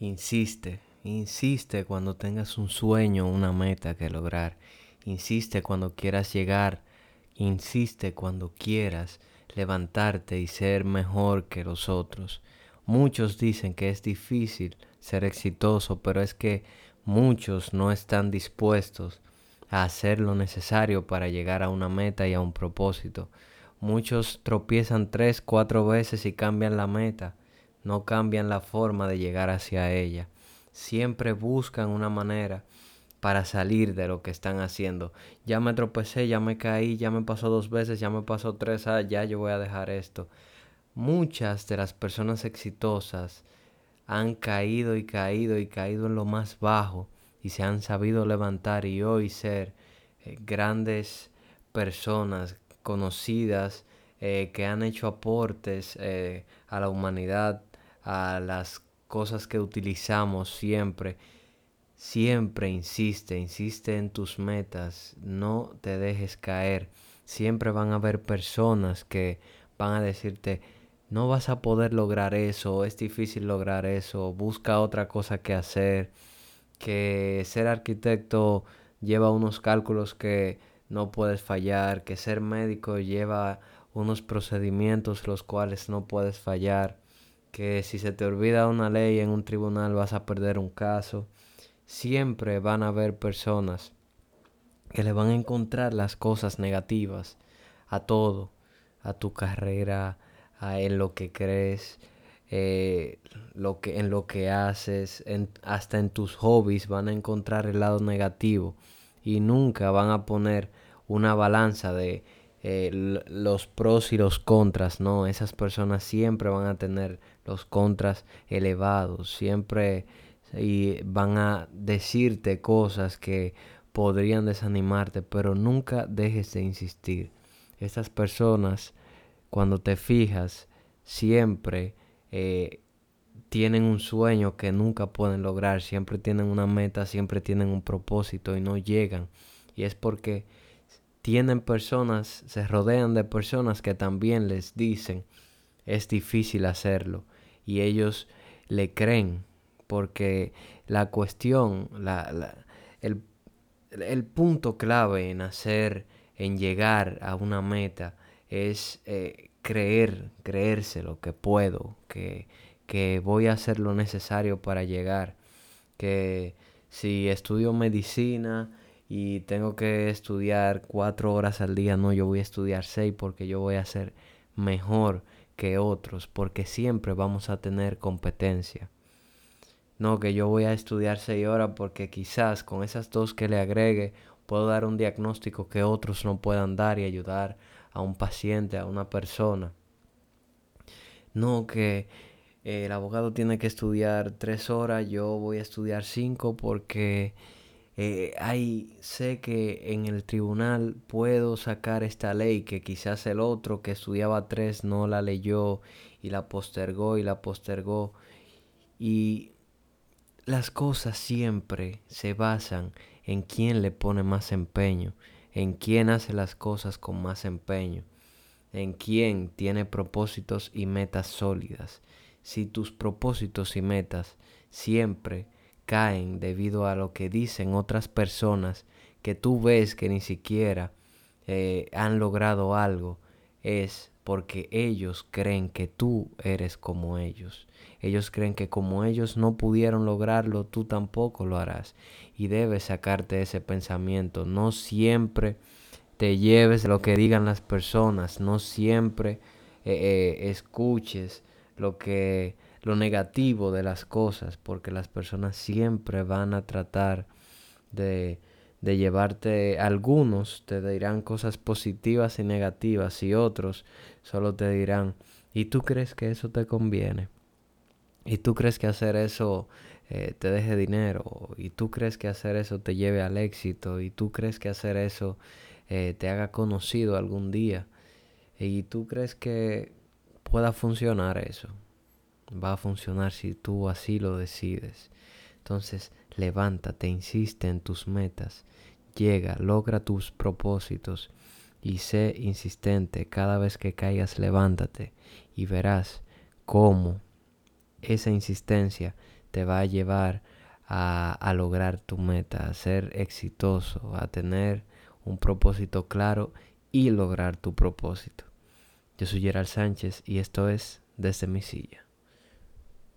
Insiste, insiste cuando tengas un sueño, una meta que lograr. Insiste cuando quieras llegar. Insiste cuando quieras levantarte y ser mejor que los otros. Muchos dicen que es difícil ser exitoso, pero es que muchos no están dispuestos a hacer lo necesario para llegar a una meta y a un propósito. Muchos tropiezan tres, cuatro veces y cambian la meta no cambian la forma de llegar hacia ella. Siempre buscan una manera para salir de lo que están haciendo. Ya me tropecé, ya me caí, ya me pasó dos veces, ya me pasó tres, ah, ya yo voy a dejar esto. Muchas de las personas exitosas han caído y caído y caído en lo más bajo y se han sabido levantar y hoy ser eh, grandes personas conocidas eh, que han hecho aportes eh, a la humanidad a las cosas que utilizamos siempre. Siempre insiste, insiste en tus metas, no te dejes caer. Siempre van a haber personas que van a decirte, no vas a poder lograr eso, es difícil lograr eso, busca otra cosa que hacer, que ser arquitecto lleva unos cálculos que no puedes fallar, que ser médico lleva unos procedimientos los cuales no puedes fallar que si se te olvida una ley en un tribunal vas a perder un caso. Siempre van a haber personas que le van a encontrar las cosas negativas a todo, a tu carrera, a en lo que crees, eh, lo que, en lo que haces, hasta en tus hobbies van a encontrar el lado negativo y nunca van a poner una balanza de eh, los pros y los contras, no, esas personas siempre van a tener los contras elevados, siempre y van a decirte cosas que podrían desanimarte, pero nunca dejes de insistir. Estas personas, cuando te fijas, siempre eh, tienen un sueño que nunca pueden lograr, siempre tienen una meta, siempre tienen un propósito y no llegan. Y es porque tienen personas, se rodean de personas que también les dicen, es difícil hacerlo. Y ellos le creen, porque la cuestión, la, el, el, punto clave en hacer, en llegar a una meta, es eh, creer, creerse lo que puedo, que, que voy a hacer lo necesario para llegar, que si estudio medicina, y tengo que estudiar cuatro horas al día, no, yo voy a estudiar seis porque yo voy a ser mejor que otros, porque siempre vamos a tener competencia. No, que yo voy a estudiar seis horas porque quizás con esas dos que le agregue puedo dar un diagnóstico que otros no puedan dar y ayudar a un paciente, a una persona. No, que el abogado tiene que estudiar tres horas, yo voy a estudiar cinco porque eh, hay, sé que en el tribunal puedo sacar esta ley que quizás el otro que estudiaba tres no la leyó y la postergó y la postergó. Y las cosas siempre se basan en quién le pone más empeño, en quién hace las cosas con más empeño, en quién tiene propósitos y metas sólidas. Si tus propósitos y metas siempre caen debido a lo que dicen otras personas que tú ves que ni siquiera eh, han logrado algo, es porque ellos creen que tú eres como ellos. Ellos creen que como ellos no pudieron lograrlo, tú tampoco lo harás. Y debes sacarte ese pensamiento. No siempre te lleves lo que digan las personas. No siempre eh, eh, escuches lo que lo negativo de las cosas, porque las personas siempre van a tratar de, de llevarte, algunos te dirán cosas positivas y negativas y otros solo te dirán, ¿y tú crees que eso te conviene? ¿Y tú crees que hacer eso eh, te deje dinero? ¿Y tú crees que hacer eso te lleve al éxito? ¿Y tú crees que hacer eso eh, te haga conocido algún día? ¿Y tú crees que pueda funcionar eso? Va a funcionar si tú así lo decides. Entonces, levántate, insiste en tus metas, llega, logra tus propósitos y sé insistente. Cada vez que caigas, levántate y verás cómo esa insistencia te va a llevar a, a lograr tu meta, a ser exitoso, a tener un propósito claro y lograr tu propósito. Yo soy Gerald Sánchez y esto es Desde mi silla.